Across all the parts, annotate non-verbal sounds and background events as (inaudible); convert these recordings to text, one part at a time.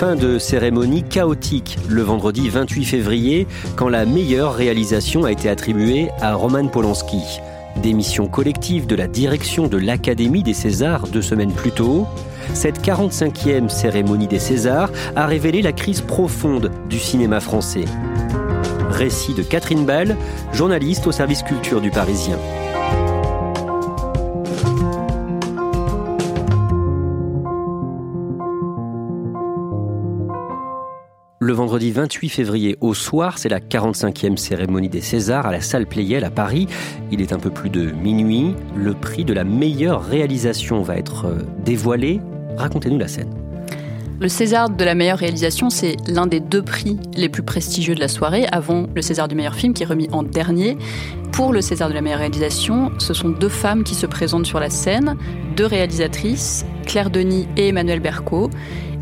Fin de cérémonie chaotique le vendredi 28 février quand la meilleure réalisation a été attribuée à Roman Polanski. Démission collective de la direction de l'Académie des Césars deux semaines plus tôt. Cette 45e cérémonie des Césars a révélé la crise profonde du cinéma français. Récit de Catherine Ball, journaliste au service culture du Parisien. Le vendredi 28 février au soir, c'est la 45e cérémonie des Césars à la salle Pleyel à Paris. Il est un peu plus de minuit. Le prix de la meilleure réalisation va être euh, dévoilé. Racontez-nous la scène. Le César de la meilleure réalisation, c'est l'un des deux prix les plus prestigieux de la soirée, avant le César du meilleur film qui est remis en dernier. Pour le César de la meilleure réalisation, ce sont deux femmes qui se présentent sur la scène, deux réalisatrices, Claire Denis et Emmanuel Berco.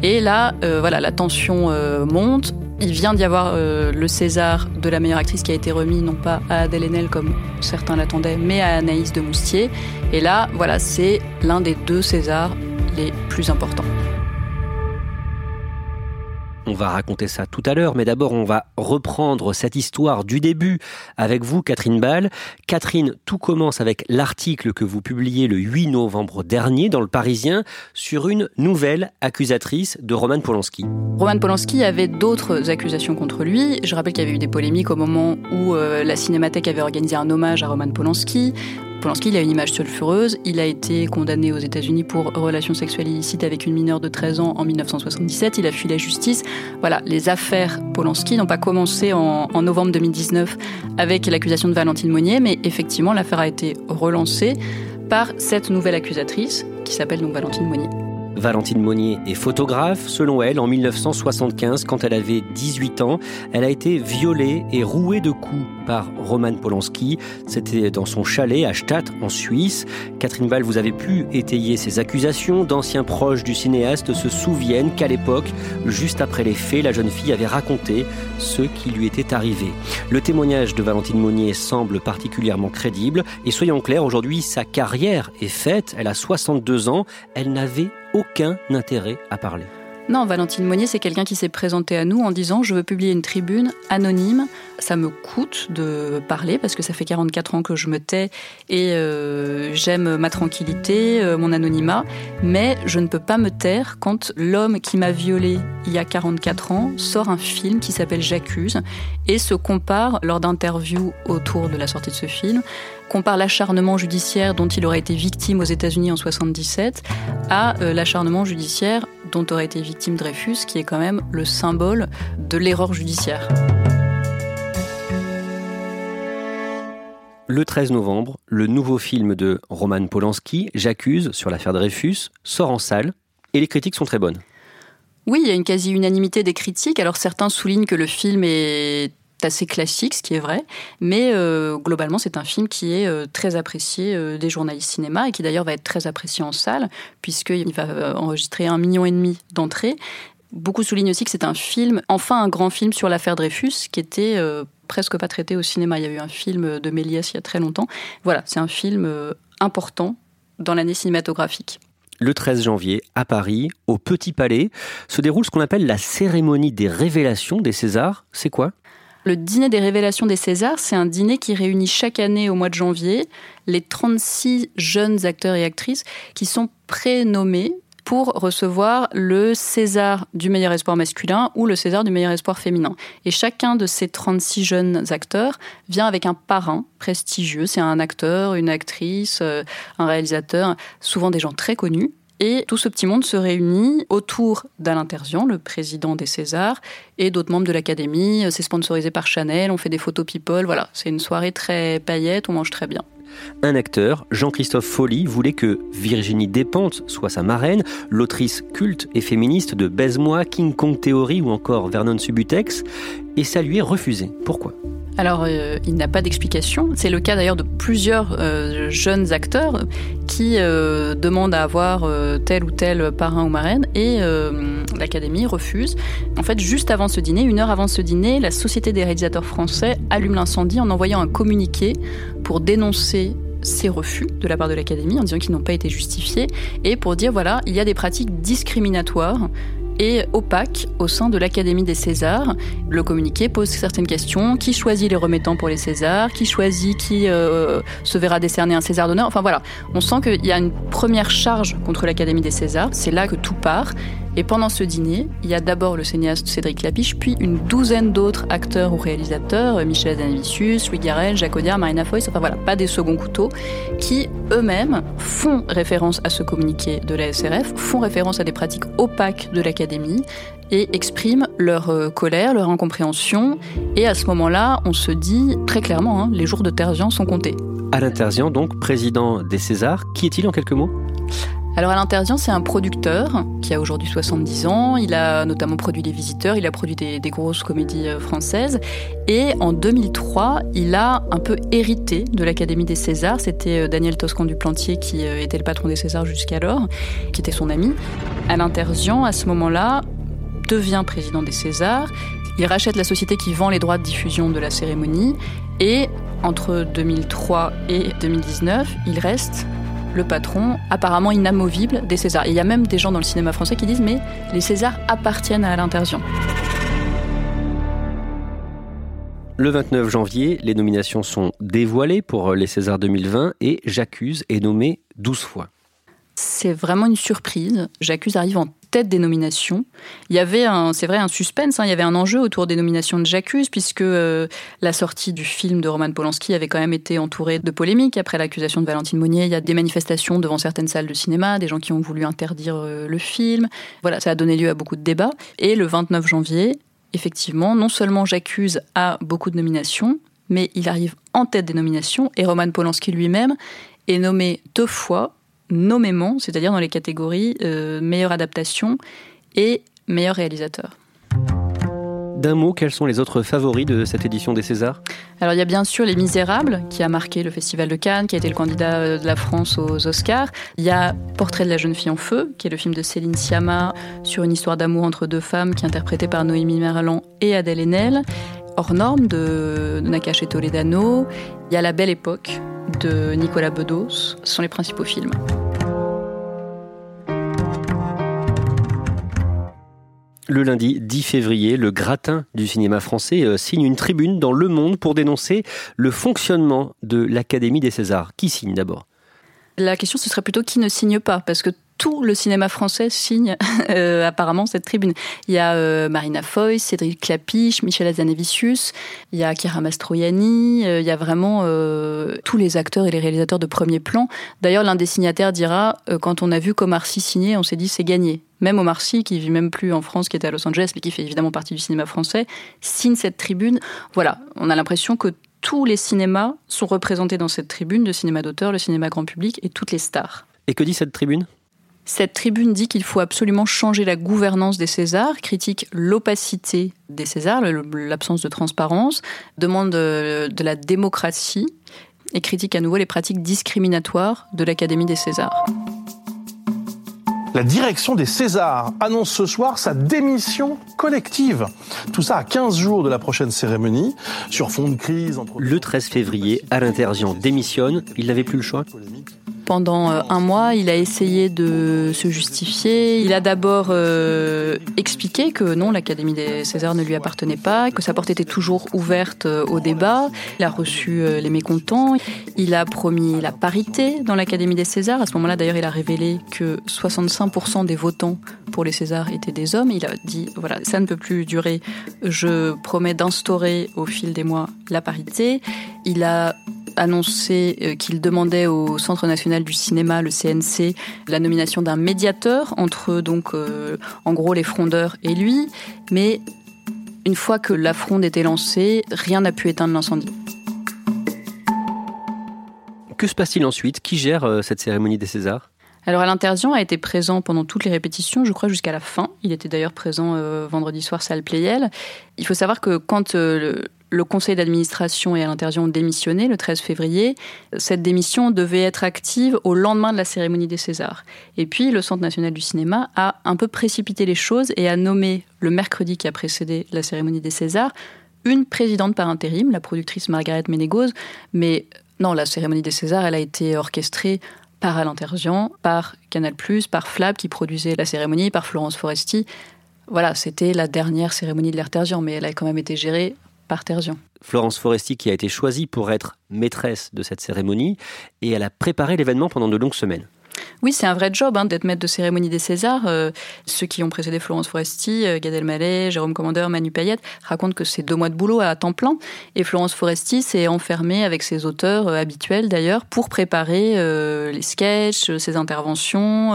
Et là, euh, voilà, la tension euh, monte. Il vient d'y avoir euh, le César de la meilleure actrice qui a été remis non pas à Adèle Haenel comme certains l'attendaient, mais à Anaïs de Moustier. Et là, voilà, c'est l'un des deux Césars les plus importants. On va raconter ça tout à l'heure, mais d'abord on va reprendre cette histoire du début avec vous, Catherine Ball. Catherine, tout commence avec l'article que vous publiez le 8 novembre dernier dans Le Parisien sur une nouvelle accusatrice de Roman Polanski. Roman Polanski avait d'autres accusations contre lui. Je rappelle qu'il y avait eu des polémiques au moment où euh, la Cinémathèque avait organisé un hommage à Roman Polanski. Polanski, a une image sulfureuse. Il a été condamné aux États-Unis pour relations sexuelles illicites avec une mineure de 13 ans en 1977. Il a fui la justice. Voilà, les affaires Polanski n'ont pas commencé en, en novembre 2019 avec l'accusation de Valentine Monnier, mais effectivement, l'affaire a été relancée par cette nouvelle accusatrice qui s'appelle donc Valentine Monnier. Valentine Monnier est photographe. Selon elle, en 1975, quand elle avait 18 ans, elle a été violée et rouée de coups par Roman Polanski. C'était dans son chalet à Stadt, en Suisse. Catherine Ball, vous avez pu étayer ces accusations. D'anciens proches du cinéaste se souviennent qu'à l'époque, juste après les faits, la jeune fille avait raconté ce qui lui était arrivé. Le témoignage de Valentine Monnier semble particulièrement crédible. Et soyons clairs, aujourd'hui, sa carrière est faite. Elle a 62 ans. Elle n'avait aucun intérêt à parler. Non, Valentine Monnier, c'est quelqu'un qui s'est présenté à nous en disant je veux publier une tribune anonyme. Ça me coûte de parler parce que ça fait 44 ans que je me tais et euh, j'aime ma tranquillité, euh, mon anonymat, mais je ne peux pas me taire quand l'homme qui m'a violée il y a 44 ans sort un film qui s'appelle J'accuse et se compare lors d'interviews autour de la sortie de ce film compare l'acharnement judiciaire dont il aurait été victime aux États-Unis en 77 à euh, l'acharnement judiciaire dont aurait été victime Dreyfus, qui est quand même le symbole de l'erreur judiciaire. Le 13 novembre, le nouveau film de Roman Polanski, J'accuse, sur l'affaire Dreyfus, sort en salle et les critiques sont très bonnes. Oui, il y a une quasi-unanimité des critiques. Alors certains soulignent que le film est assez classique, ce qui est vrai, mais euh, globalement c'est un film qui est euh, très apprécié euh, des journalistes cinéma et qui d'ailleurs va être très apprécié en salle puisqu'il va enregistrer un million et demi d'entrées. Beaucoup soulignent aussi que c'est un film, enfin un grand film sur l'affaire Dreyfus, qui était presque pas traité au cinéma. Il y a eu un film de Méliès il y a très longtemps. Voilà, c'est un film important dans l'année cinématographique. le 13 janvier, à Paris, au Petit Palais, se déroule ce qu'on appelle la cérémonie des révélations des Césars. C'est quoi? Le dîner des révélations des Césars, c'est un dîner qui réunit chaque année au mois de janvier les 36 jeunes acteurs et actrices qui sont prénommés pour recevoir le César du meilleur espoir masculin ou le César du meilleur espoir féminin. Et chacun de ces 36 jeunes acteurs vient avec un parrain prestigieux. C'est un acteur, une actrice, euh, un réalisateur, souvent des gens très connus. Et tout ce petit monde se réunit autour d'Alain Terzian, le président des Césars, et d'autres membres de l'Académie. C'est sponsorisé par Chanel, on fait des photos people. Voilà, c'est une soirée très paillette, on mange très bien. Un acteur, Jean-Christophe Folly, voulait que Virginie Despentes soit sa marraine, l'autrice culte et féministe de Baise-moi, King Kong Theory ou encore Vernon Subutex, et ça lui est refusé. Pourquoi? Alors, euh, il n'a pas d'explication. C'est le cas d'ailleurs de plusieurs euh, jeunes acteurs qui euh, demandent à avoir tel ou tel parrain ou marraine et l'Académie refuse. En fait, juste avant ce dîner, une heure avant ce dîner, la Société des réalisateurs français allume l'incendie en envoyant un communiqué pour dénoncer ces refus de la part de l'Académie en disant qu'ils n'ont pas été justifiés et pour dire voilà, il y a des pratiques discriminatoires et opaque au sein de l'Académie des Césars. Le communiqué pose certaines questions. Qui choisit les remettants pour les Césars Qui choisit qui euh, se verra décerner un César d'honneur? Enfin voilà, on sent qu'il y a une première charge contre l'Académie des Césars. C'est là que tout part. Et pendant ce dîner, il y a d'abord le cinéaste Cédric Lapiche, puis une douzaine d'autres acteurs ou réalisateurs, Michel Zanavicius, Louis Garrel, Jacques Audiard, Marina Foïs, enfin voilà, pas des seconds couteaux, qui eux-mêmes font référence à ce communiqué de la SRF, font référence à des pratiques opaques de l'Académie et expriment leur euh, colère, leur incompréhension. Et à ce moment-là, on se dit très clairement, hein, les jours de Terzian sont comptés. Alain Terzian, donc président des Césars, qui est-il en quelques mots? Alors Alain Terzian, c'est un producteur qui a aujourd'hui 70 ans. Il a notamment produit Les Visiteurs, il a produit des, grosses comédies euh, françaises. Et en 2003, il a un peu hérité de l'Académie des Césars. C'était euh, Daniel Toscan du Plantier qui euh, était le patron des Césars jusqu'alors, qui était son ami. Alain Terzian, à ce moment-là, devient président des Césars. Il rachète la société qui vend les droits de diffusion de la cérémonie. Et entre 2003 et 2019, il reste le patron apparemment inamovible des Césars. il y a même des gens dans le cinéma français qui disent mais les Césars appartiennent à Alain Le 29 janvier, les nominations sont dévoilées pour les Césars 2020 et J'accuse est nommé 12 fois. C'est vraiment une surprise. J'accuse arrive en tête des nominations. Il y avait, c'est vrai, un suspense. Hein. il y avait un enjeu autour des nominations de J'accuse, puisque euh, la sortie du film de Roman Polanski avait quand même été entourée de polémiques. Après l'accusation de Valentine Monnier, il y a des manifestations devant certaines salles de cinéma, des gens qui ont voulu interdire euh, le film. Voilà, ça a donné lieu à beaucoup de débats. Et le 29 janvier, effectivement, non seulement J'accuse a beaucoup de nominations, mais il arrive en tête des nominations et Roman Polanski lui-même est nommé deux fois nommément, c'est-à-dire dans les catégories euh, meilleure adaptation et meilleur réalisateur. D'un mot, quels sont les autres favoris de cette édition des Césars? Alors il y a bien sûr Les Misérables, qui a marqué le Festival de Cannes, qui a été le candidat euh, de la France aux Oscars. Il y a Portrait de la jeune fille en feu, qui est le film de Céline Sciamma sur une histoire d'amour entre deux femmes, qui est interprétée par Noémie Merlan et Adèle Haenel. Hors norme de Nakache et Toledano. Il y a La Belle Époque de Nicolas Bedos. Ce sont les principaux films. Le lundi 10 février, le gratin du cinéma français euh, signe une tribune dans Le Monde pour dénoncer le fonctionnement de l'Académie des Césars. Qui signe d'abord? La question, ce serait plutôt qui ne signe pas, parce que tout le cinéma français signe (laughs) euh, apparemment cette tribune. Il y a euh, Marina Foy, Cédric Clapiche, Michel Azanavicius, il y a Chiara Mastroianni, il y a vraiment tous les acteurs et les réalisateurs de premier plan. D'ailleurs, l'un des signataires dira, quand on a vu Comar signer, on s'est dit c'est gagné même Omar Sy, qui vit même plus en France, qui était à Los Angeles, mais qui fait évidemment partie du cinéma français, signe cette tribune. Voilà, on a l'impression que tous les cinémas sont représentés dans cette tribune, le cinéma d'auteur, le cinéma grand public et toutes les stars. Et que dit cette tribune? Cette tribune dit qu'il faut absolument changer la gouvernance des Césars, critique l'opacité des Césars, l'absence de transparence, demande de la démocratie et critique à nouveau les pratiques discriminatoires de l'Académie des Césars. La direction des Césars annonce ce soir sa démission collective. Tout ça à 15 jours de la prochaine cérémonie, sur fond de crise. Entre... Le 13 février, Alain Terzian démissionne. Il n'avait plus le choix Pendant euh, un mois, il a essayé de se justifier. Il a d'abord euh, expliqué que non, l'Académie des Césars ne lui appartenait pas, que sa porte était toujours ouverte euh, au débat. Il a reçu les mécontents. Il a promis la parité dans l'Académie des Césars. À ce moment-là, d'ailleurs, il a révélé que 65% des votants pour les Césars étaient des hommes. Il a dit, voilà, ça ne peut plus durer. Je promets d'instaurer au fil des mois la parité. Il a annoncé euh, qu'il demandait au Centre national du cinéma, le CNC, la nomination d'un médiateur entre donc euh, en gros les frondeurs et lui, mais une fois que la fronde était lancée, rien n'a pu éteindre l'incendie. Que se passe-t-il ensuite? Qui gère euh, cette cérémonie des Césars? Alors Alain Terzian a été présent pendant toutes les répétitions, je crois jusqu'à la fin. Il était d'ailleurs présent vendredi soir salle Playel. Il faut savoir que quand le conseil d'administration et l'intérieur ont démissionné le 13 février. Cette démission devait être active au lendemain de la cérémonie des Césars. Et puis le Centre national du cinéma a un peu précipité les choses et a nommé le mercredi qui a précédé la cérémonie des Césars une présidente par intérim, la productrice Margaret Ménégoz. Mais non, la cérémonie des Césars, elle a été orchestrée par Alain Terzian, par Canal+, par Flab qui produisait la cérémonie, par Florence Foresti. Voilà, c'était la dernière cérémonie de Terzian, mais elle a quand même été gérée par Florence Foresti qui a été choisie pour être maîtresse de cette cérémonie et elle a préparé l'événement pendant de longues semaines. Oui, c'est un vrai job hein, d'être maître de cérémonie des Césars. Euh, ceux qui ont précédé Florence Foresti, euh, Gad Elmaleh, Jérôme Commandeur, Manu Payette racontent que c'est deux mois de boulot à temps plein. Et Florence Foresti s'est enfermée avec ses auteurs euh, habituels d'ailleurs pour préparer les sketchs, ses interventions,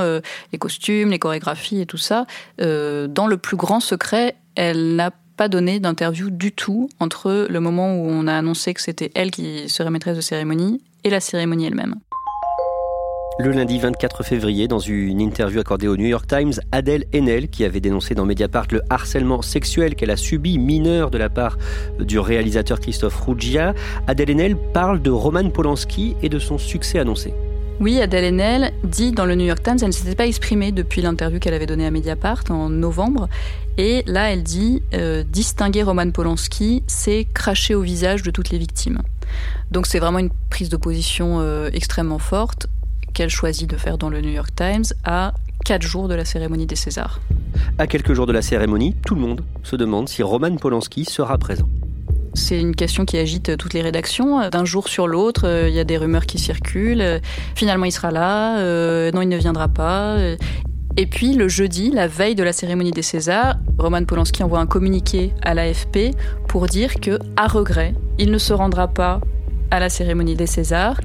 les costumes, les chorégraphies et tout ça dans le plus grand secret. Elle n'a pas donné d'interview du tout entre le moment où on a annoncé que c'était elle qui serait maîtresse de cérémonie et la cérémonie elle-même. Le lundi 24 février, dans une interview accordée au New York Times, Adèle Haenel, qui avait dénoncé dans Mediapart le harcèlement sexuel qu'elle a subi mineur de la part du réalisateur Christophe Ruggia, Adèle Haenel parle de Roman Polanski et de son succès annoncé. Oui, Adèle Haenel dit dans le New York Times, elle ne s'était pas exprimée depuis l'interview qu'elle avait donnée à Mediapart en novembre. Et là, elle dit euh, distinguer Roman Polanski, c'est cracher au visage de toutes les victimes. Donc c'est vraiment une prise de position euh, extrêmement forte qu'elle choisit de faire dans le New York Times à quatre jours de la cérémonie des Césars. À quelques jours de la cérémonie, tout le monde se demande si Roman Polanski sera présent. C'est une question qui agite toutes les rédactions. D'un jour sur l'autre, euh, il y a des rumeurs qui circulent. Finalement, il sera là. Euh, non, il ne viendra pas. Et puis le jeudi, la veille de la cérémonie des Césars, Roman Polanski envoie un communiqué à l'AFP pour dire que, à regret, il ne se rendra pas à la cérémonie des Césars.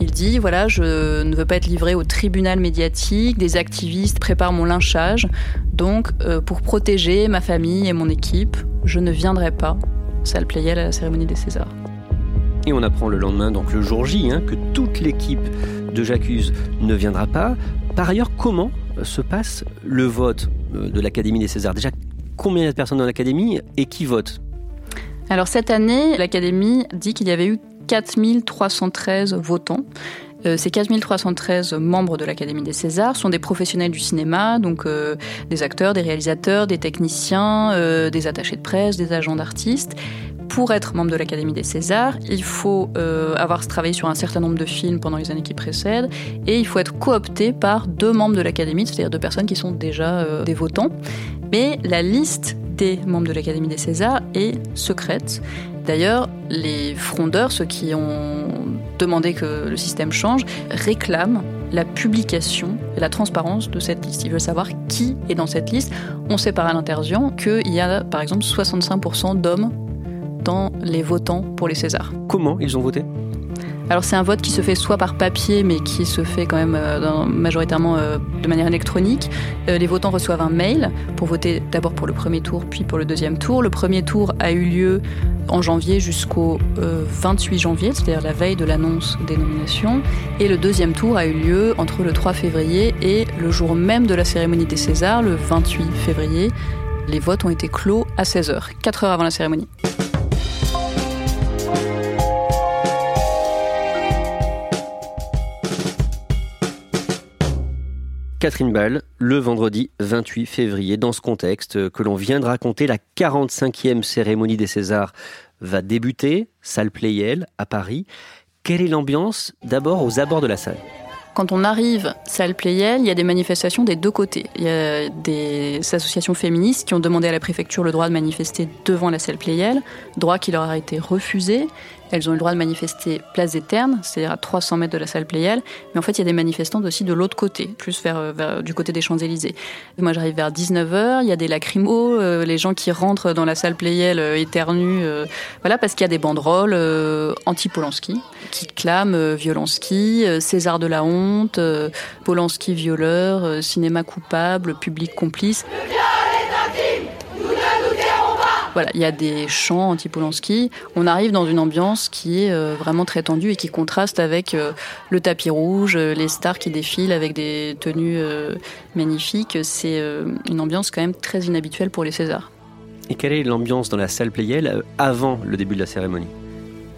Il dit voilà, je ne veux pas être livré au tribunal médiatique, des activistes préparent mon lynchage, donc euh, pour protéger ma famille et mon équipe, je ne viendrai pas salle Playel à la cérémonie des Césars. Et on apprend le lendemain, donc le jour J, hein, que toute l'équipe de J'accuse ne viendra pas. Par ailleurs, comment se passe le vote euh, de l'Académie des Césars? Déjà, combien il y a de personnes dans l'Académie et qui vote? Alors cette année, l'Académie dit qu'il y avait eu 4313 votants. Euh, ces 4313 membres de l'Académie des Césars sont des professionnels du cinéma, donc euh, des acteurs, des réalisateurs, des techniciens, euh, des attachés de presse, des agents d'artistes. Pour être membre de l'Académie des Césars, il faut avoir travaillé sur un certain nombre de films pendant les années qui précèdent et il faut être coopté par deux membres de l'Académie, c'est-à-dire deux personnes qui sont déjà des votants. Mais la liste des membres de l'Académie des Césars est secrète. D'ailleurs, les frondeurs, ceux qui ont demandé que le système change, réclament la publication et la transparence de cette liste. Ils veulent savoir qui est dans cette liste. On sait par l'intérieur qu'il y a par exemple 65% d'hommes dans les votants pour les Césars. Comment ils ont voté? Alors c'est un vote qui se fait soit par papier, mais qui se fait quand même euh, majoritairement euh, de manière électronique. Euh, les votants reçoivent un mail pour voter d'abord pour le premier tour, puis pour le deuxième tour. Le premier tour a eu lieu en janvier jusqu'au 28 janvier, c'est-à-dire la veille de l'annonce des nominations. Et le deuxième tour a eu lieu entre le 3 février et le jour même de la cérémonie des Césars, le 28 février. Les votes ont été clos à 16h, 4 heures avant la cérémonie. Catherine Ball, le vendredi 28 février. Dans ce contexte que l'on vient de raconter, la 45e cérémonie des Césars va débuter, salle Playel à Paris. Quelle est l'ambiance d'abord aux abords de la salle? Quand on arrive salle Playel, il y a des manifestations des deux côtés. Il y a des associations féministes qui ont demandé à la préfecture le droit de manifester devant la salle Playel, droit qui leur a été refusé. Elles ont eu le droit de manifester place des Ternes, c'est-à-dire à 300 mètres de la salle Playel. Mais en fait, il y a des manifestants aussi de l'autre côté, plus vers, du côté des Champs-Élysées. Moi, j'arrive vers 19h, il y a des lacrymos, euh, les gens qui rentrent dans la salle Playel euh, éternuent, euh, voilà, parce qu'il y a des banderoles anti-Polanski qui clament Violansky, César de la honte, Polanski violeur, cinéma coupable, public complice. Voilà, il y a des chants anti-Polanski. On arrive dans une ambiance qui est euh, vraiment très tendue et qui contraste avec euh, le tapis rouge, euh, les stars qui défilent avec des tenues magnifiques. C'est une ambiance quand même très inhabituelle pour les Césars. Et quelle est l'ambiance dans la salle Playel avant le début de la cérémonie?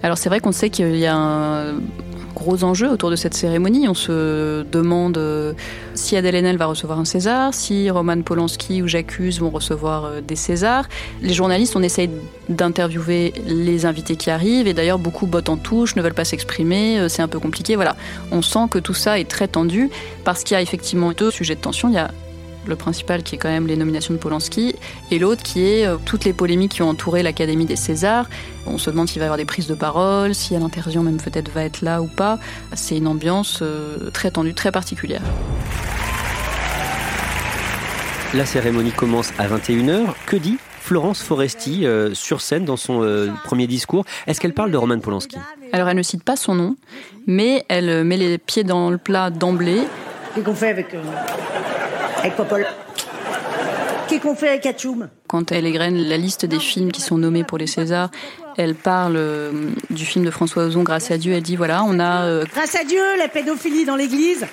Alors c'est vrai qu'on sait qu'il y a un gros enjeu autour de cette cérémonie. On se demande euh, si Adèle Haenel va recevoir un César, si Roman Polanski ou J'accuse vont recevoir euh, des Césars. Les journalistes, on essaye d'interviewer les invités qui arrivent et d'ailleurs beaucoup bottent en touche, ne veulent pas s'exprimer, euh, c'est un peu compliqué. Voilà, on sent que tout ça est très tendu parce qu'il y a effectivement deux sujets de tension. Le principal qui est quand même les nominations de Polanski, et l'autre qui est euh, toutes les polémiques qui ont entouré l'Académie des Césars. On se demande s'il va y avoir des prises de parole, si à l'intérieur même peut-être va être là ou pas. C'est une ambiance euh, très tendue, très particulière. La cérémonie commence à 21h. Que dit Florence Foresti euh, sur scène dans son premier discours? Est-ce qu'elle parle de Roman Polanski? Alors elle ne cite pas son nom, mais elle met les pieds dans le plat d'emblée. Qu'est-ce qu'on fait avec avec Popol. Qu'est-ce qu'on fait avec Atchoum Quand elle égrène la liste des films qui sont nommés pour les Césars, elle parle euh, du film de François Ozon, Grâce à Dieu. Elle dit voilà, on a. Euh, Grâce à Dieu, la pédophilie dans l'église.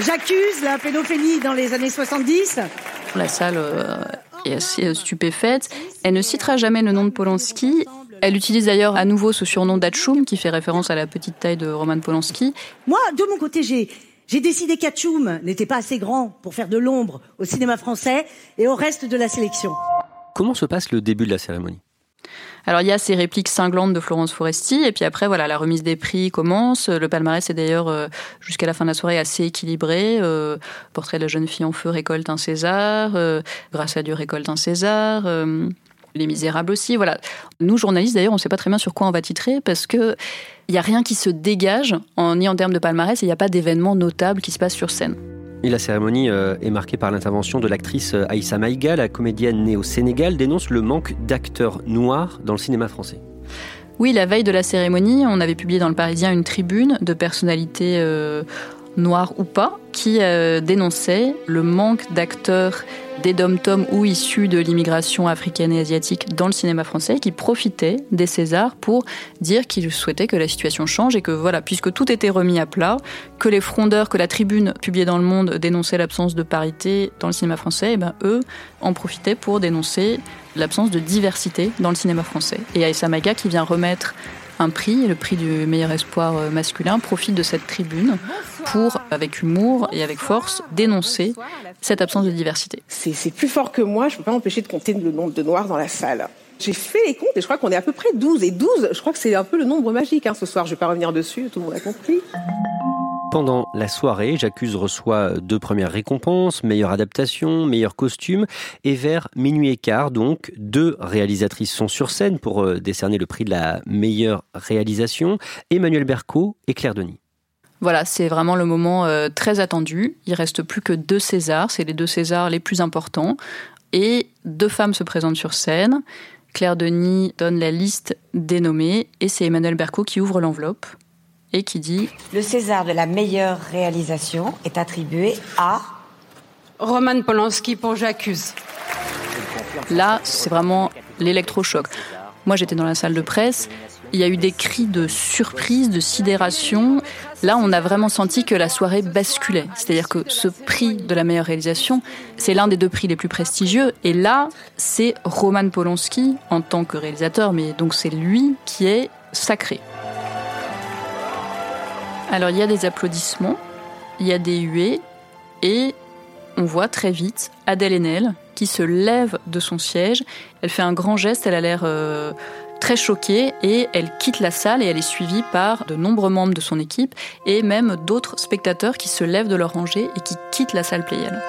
J'accuse la pédophilie dans les années 70. La salle euh, est assez stupéfaite. Elle ne citera jamais le nom de Polanski. Elle utilise d'ailleurs à nouveau ce surnom d'Atchoum, qui fait référence à la petite taille de Roman Polanski. Moi, de mon côté, j'ai j'ai décidé qu'Atchoum n'était pas assez grand pour faire de l'ombre au cinéma français et au reste de la sélection. Comment se passe le début de la cérémonie? Alors il y a ces répliques cinglantes de Florence Foresti et puis après voilà la remise des prix commence. Le palmarès est d'ailleurs euh, jusqu'à la fin de la soirée assez équilibré. Euh, Portrait de la jeune fille en feu récolte un César, euh, Grâce à Dieu récolte un César. Les Misérables aussi, voilà. Nous, journalistes, d'ailleurs, on ne sait pas très bien sur quoi on va titrer parce que il n'y a rien qui se dégage, en, ni en termes de palmarès, et il n'y a pas d'événement notable qui se passe sur scène. Et la cérémonie euh, est marquée par l'intervention de l'actrice euh, Aïssa Maïga, la comédienne née au Sénégal, dénonce le manque d'acteurs noirs dans le cinéma français. Oui, la veille de la cérémonie, on avait publié dans le Parisien une tribune de personnalités euh, noires ou pas qui dénonçait le manque d'acteurs des dom-toms ou issus de l'immigration africaine et asiatique dans le cinéma français qui profitaient des Césars pour dire qu'ils souhaitaient que la situation change et que voilà, puisque tout était remis à plat, que les frondeurs, que la tribune publiée dans Le Monde dénonçait l'absence de parité dans le cinéma français, et eh ben eux en profitaient pour dénoncer l'absence de diversité dans le cinéma français. Et Aïssa Maga qui vient remettre un prix, le prix du meilleur espoir euh, masculin, profite de cette tribune pour, avec humour et avec force, dénoncer cette absence de diversité. C'est plus fort que moi, je ne peux pas m'empêcher de compter le nombre de noirs dans la salle. J'ai fait les comptes et je crois qu'on est à peu près 12. Et 12, je crois que c'est un peu le nombre magique hein, ce soir. Je ne vais pas revenir dessus, tout le monde a compris. Pendant la soirée, J'accuse reçoit deux premières récompenses, meilleure adaptation, meilleur costume, et vers minuit et quart, donc, deux réalisatrices sont sur scène pour euh, décerner le prix de la meilleure réalisation, Emmanuel Berco et Claire Denis. Voilà, c'est vraiment le moment euh, très attendu. Il reste plus que deux Césars, c'est les deux Césars les plus importants, et deux femmes se présentent sur scène. Claire Denis donne la liste des nommés, et c'est Emmanuel Berco qui ouvre l'enveloppe et qui dit Le César de la meilleure réalisation est attribué à Roman Polanski pour J'accuse. Là, c'est vraiment l'électrochoc. Moi, j'étais dans la salle de presse. Il y a eu des cris de surprise, de sidération. Là, on a vraiment senti que la soirée basculait. C'est-à-dire que ce prix de la meilleure réalisation, c'est l'un des deux prix les plus prestigieux. Et là, c'est Roman Polanski en tant que réalisateur, mais donc c'est lui qui est sacré. Alors il y a des applaudissements, il y a des huées et on voit très vite Adèle Haenel qui se lève de son siège. Elle fait un grand geste, elle a l'air euh, très choquée et elle quitte la salle et elle est suivie par de nombreux membres de son équipe et même d'autres spectateurs qui se lèvent de leur rangée et qui quittent la salle Playel.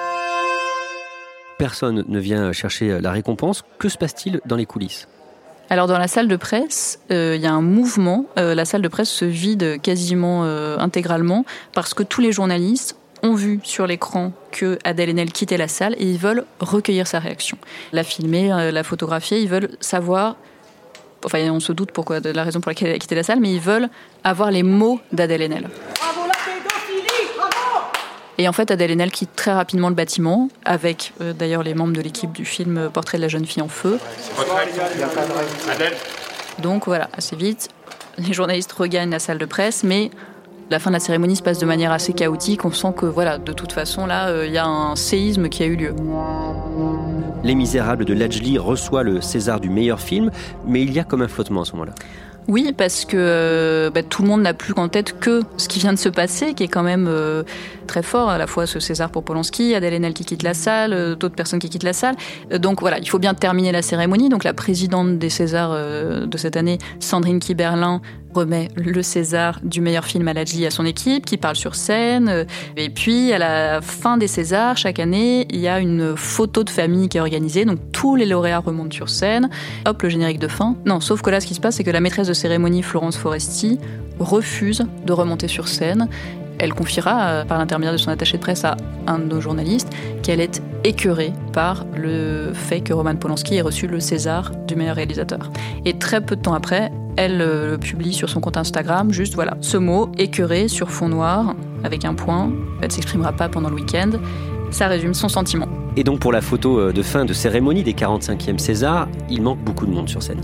Personne ne vient chercher la récompense. Que se passe-t-il dans les coulisses? Alors dans la salle de presse, euh, il y a un mouvement. Euh, la salle de presse se vide quasiment euh, intégralement parce que tous les journalistes ont vu sur l'écran que Adèle Haenel quittait la salle et ils veulent recueillir sa réaction. La filmer, la photographier, ils veulent savoir enfin on se doute pourquoi de la raison pour laquelle elle a quitté la salle, mais ils veulent avoir les mots d'Adèle Haenel. Et en fait, Adèle Haenel quitte très rapidement le bâtiment, avec euh, d'ailleurs les membres de l'équipe du film Portrait de la jeune fille en feu. Donc voilà, assez vite, les journalistes regagnent la salle de presse, mais la fin de la cérémonie se passe de manière assez chaotique. On sent que voilà, de toute façon, là, euh, il y a un séisme qui a eu lieu. Les Misérables de Lajli reçoit le César du meilleur film, mais il y a comme un flottement à ce moment-là. Oui, parce que euh, bah, tout le monde n'a plus en tête que ce qui vient de se passer, qui est quand même euh, très fort, à la fois ce César pour Polanski, Adèle Haenel qui quitte la salle, euh, d'autres personnes qui quittent la salle. donc voilà, il faut bien terminer la cérémonie. Donc la présidente des Césars de cette année, Sandrine Kiberlin, remet le César du meilleur film à Ladji à son équipe, qui parle sur scène. Et puis, à la fin des Césars, chaque année, il y a une photo de famille qui est organisée. Donc, tous les lauréats remontent sur scène. Hop, le générique de fin. Non, sauf que là, ce qui se passe, c'est que la maîtresse de cérémonie, Florence Foresti, refuse de remonter sur scène. Elle confiera, euh, par l'intermédiaire de son attaché de presse à un de nos journalistes, qu'elle est écœurée par le fait que Roman Polanski ait reçu le César du meilleur réalisateur. Et très peu de temps après, elle euh, publie sur son compte Instagram, juste voilà, ce mot, écœuré sur fond noir, avec un point. Elle ne s'exprimera pas pendant le week-end. Ça résume son sentiment. Et donc pour la photo euh, de fin de cérémonie des 45e César, il manque beaucoup de monde sur scène.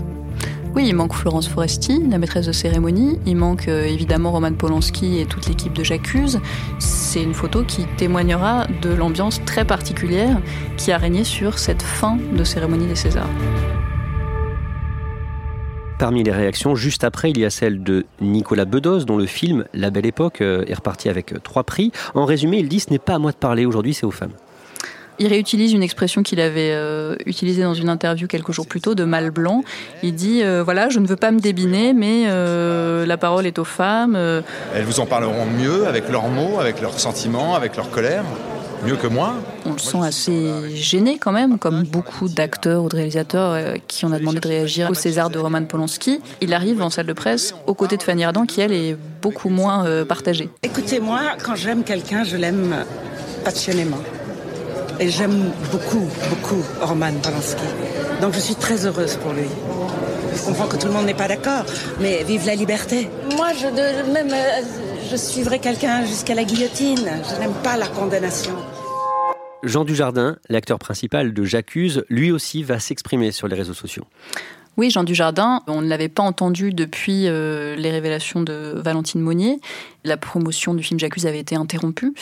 Oui, il manque Florence Foresti, la maîtresse de cérémonie. Il manque euh, évidemment Roman Polanski et toute l'équipe de J'accuse. C'est une photo qui témoignera de l'ambiance très particulière qui a régné sur cette fin de cérémonie des Césars. Parmi les réactions, juste après, il y a celle de Nicolas Bedos, dont le film La Belle Époque euh, est reparti avec trois prix. En résumé, il dit ce n'est pas à moi de parler aujourd'hui, c'est aux femmes. Il réutilise une expression qu'il avait euh, utilisée dans une interview quelques jours plus tôt de mal blanc. Il dit voilà, je ne veux pas me débiner, mais la parole est aux femmes. Elles vous en parleront mieux avec leurs mots, avec leurs sentiments, avec leur colère mieux que moi. On le sent assez gêné quand même, comme beaucoup d'acteurs ou de réalisateurs euh, qui ont demandé de réagir au César de Roman Polanski. Il arrive en salle de presse aux côtés de Fanny Ardant qui, elle, est beaucoup moins euh, partagée. Écoutez, moi, quand j'aime quelqu'un, je l'aime passionnément. Et j'aime beaucoup, beaucoup Roman Polanski. Donc je suis très heureuse pour lui. Je comprends que tout le monde n'est pas d'accord, mais vive la liberté. Moi, je, de, même, euh, je suivrai quelqu'un jusqu'à la guillotine. Je n'aime pas la condamnation. Jean Dujardin, l'acteur principal de J'accuse, lui aussi va s'exprimer sur les réseaux sociaux. Oui, Jean Dujardin, on ne l'avait pas entendu depuis euh, les révélations de Valentine Monnier. La promotion du film J'accuse avait été interrompue.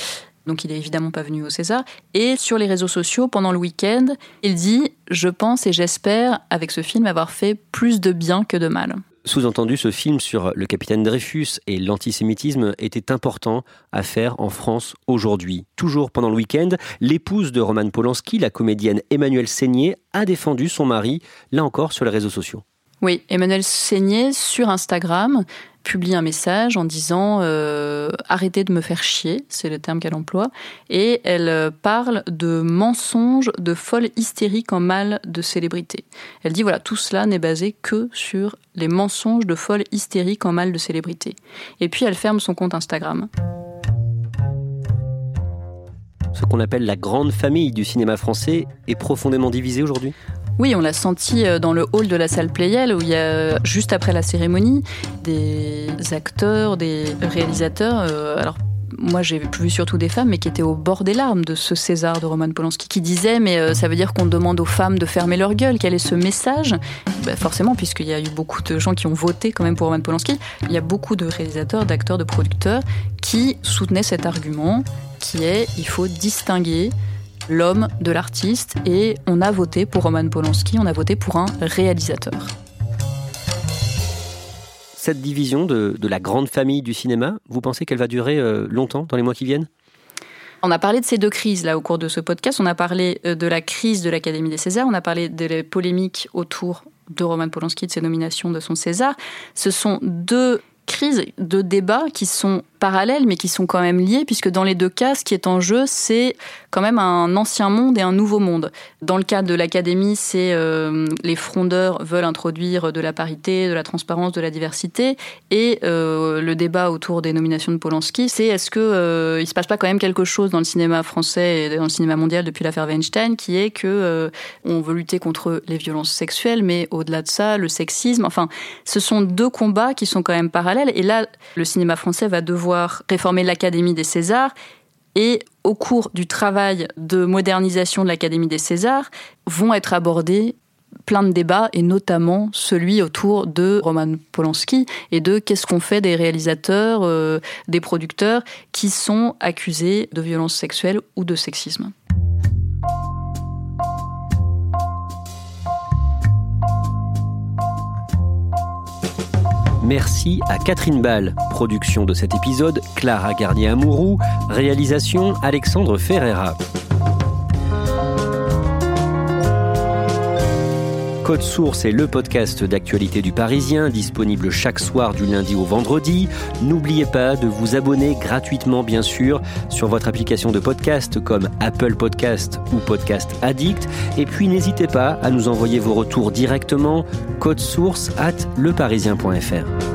Donc il n'est évidemment pas venu au César. Et sur les réseaux sociaux, pendant le week-end, il dit Je pense et j'espère, avec ce film, avoir fait plus de bien que de mal. Sous-entendu, ce film sur le capitaine Dreyfus et l'antisémitisme était important à faire en France aujourd'hui. Toujours pendant le week-end, l'épouse de Roman Polanski, la comédienne Emmanuelle Seigné, a défendu son mari, là encore sur les réseaux sociaux. Oui, Emmanuelle Seigné sur Instagram publie un message en disant euh, arrêtez de me faire chier, c'est le terme qu'elle emploie, et elle euh, parle de mensonges, de folle hystérique en mal de célébrité. Elle dit voilà, tout cela n'est basé que sur les mensonges de folle hystérique en mal de célébrité. Et puis elle ferme son compte Instagram. Ce qu'on appelle la grande famille du cinéma français est profondément divisée aujourd'hui? Oui, on l'a senti euh, dans le hall de la salle Playel où il y a, juste après la cérémonie, des acteurs, des réalisateurs. Euh, alors, moi j'ai vu surtout des femmes, mais qui étaient au bord des larmes de ce César de Roman Polanski, qui disait mais euh, ça veut dire qu'on demande aux femmes de fermer leur gueule. Quel est ce message? Ben, Forcément, puisqu'il y a eu beaucoup de gens qui ont voté quand même pour Roman Polanski, il y a beaucoup de réalisateurs, d'acteurs, de producteurs qui soutenaient cet argument, qui est il faut distinguer l'homme de l'artiste et on a voté pour Roman Polanski, on a voté pour un réalisateur. Cette division de, la grande famille du cinéma, vous pensez qu'elle va durer euh, longtemps dans les mois qui viennent? On a parlé de ces deux crises là au cours de ce podcast. On a parlé euh, de la crise de l'Académie des Césars, on a parlé des polémiques autour de Roman Polanski, de ses nominations de son César, ce sont deux crises, deux débats qui sont parallèles, mais qui sont quand même liés, puisque dans les deux cas, ce qui est en jeu, c'est quand même un ancien monde et un nouveau monde. Dans le cas de l'Académie, c'est euh, les frondeurs veulent introduire de la parité, de la transparence, de la diversité, et euh, le débat autour des nominations de Polanski, c'est est-ce que euh, il se passe pas quand même quelque chose dans le cinéma français et dans le cinéma mondial depuis l'affaire Weinstein, qui est que euh, on veut lutter contre les violences sexuelles, mais au-delà de ça, le sexisme. Enfin, ce sont deux combats qui sont quand même parallèles, et là, le cinéma français va devoir réformer l'Académie des Césars et au cours du travail de modernisation de l'Académie des Césars vont être abordés plein de débats et notamment celui autour de Roman Polanski et de qu'est-ce qu'on fait des réalisateurs, euh, des producteurs qui sont accusés de violences sexuelles ou de sexisme. Merci à Catherine Ball, production de cet épisode, Clara Garnier-Amouroux, réalisation Alexandre Ferreira. Code Source est le podcast d'actualité du Parisien, disponible chaque soir du lundi au vendredi. N'oubliez pas de vous abonner gratuitement, bien sûr, sur votre application de podcast comme Apple Podcast ou Podcast Addict. Et puis n'hésitez pas à nous envoyer vos retours directement, code source at leparisien.fr.